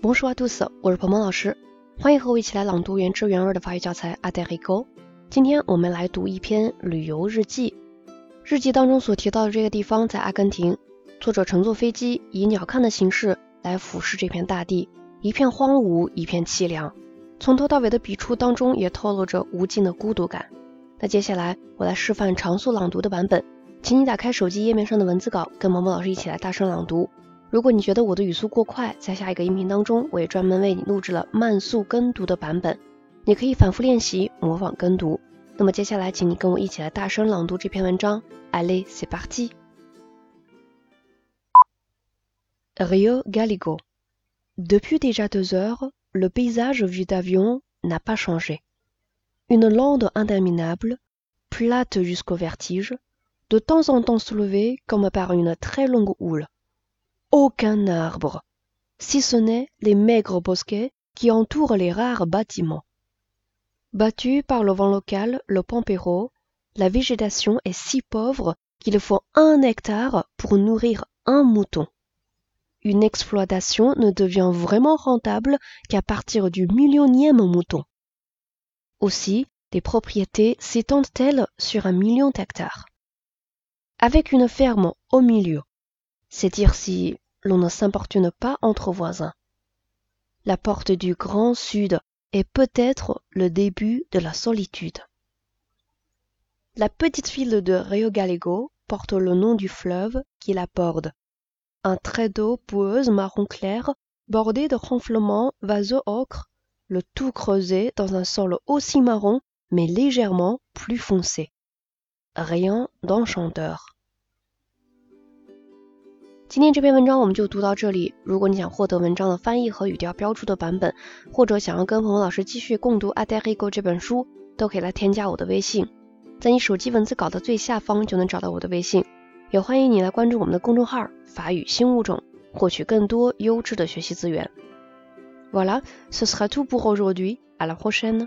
Bonjour à tous，我是鹏鹏老师，欢迎和我一起来朗读原汁原味的法语教材《a d e r i g o 今天我们来读一篇旅游日记。日记当中所提到的这个地方在阿根廷，作者乘坐飞机以鸟瞰的形式来俯视这片大地，一片荒芜，一片凄凉。从头到尾的笔触当中也透露着无尽的孤独感。那接下来我来示范常速朗读的版本，请你打开手机页面上的文字稿，跟萌萌老师一起来大声朗读。如果你觉得我的语速过快，在下一个音频当中，我也专门为你录制了慢速跟读的版本，你可以反复练习模仿跟读。那么接下来，请你跟我一起来大声朗读这篇文章。Allez, c'est parti. Rio Galligo. Depuis déjà deux heures, le paysage vu d'avion n'a pas changé. Une lande interminable, plate jusqu'au vertige, de temps en temps soulevée comme par une très longue houle aucun arbre, si ce n'est les maigres bosquets qui entourent les rares bâtiments. Battu par le vent local, le pampero, la végétation est si pauvre qu'il faut un hectare pour nourrir un mouton. Une exploitation ne devient vraiment rentable qu'à partir du millionième mouton. Aussi, les propriétés s'étendent-elles sur un million d'hectares? Avec une ferme au milieu, c'est dire si l'on ne s'importune pas entre voisins. La porte du grand sud est peut-être le début de la solitude. La petite ville de Rio Galego porte le nom du fleuve qui la borde. Un trait d'eau boueuse marron clair, bordé de ronflements vaseux ocre, le tout creusé dans un sol aussi marron mais légèrement plus foncé. Rien d'enchanteur. 今天这篇文章我们就读到这里。如果你想获得文章的翻译和语调标注的版本，或者想要跟彭老师继续共读《a d e r i g o 这本书，都可以来添加我的微信，在你手机文字稿的最下方就能找到我的微信。也欢迎你来关注我们的公众号“法语新物种”，获取更多优质的学习资源。Voilà, ce sera tout pour aujourd'hui. À la prochaine.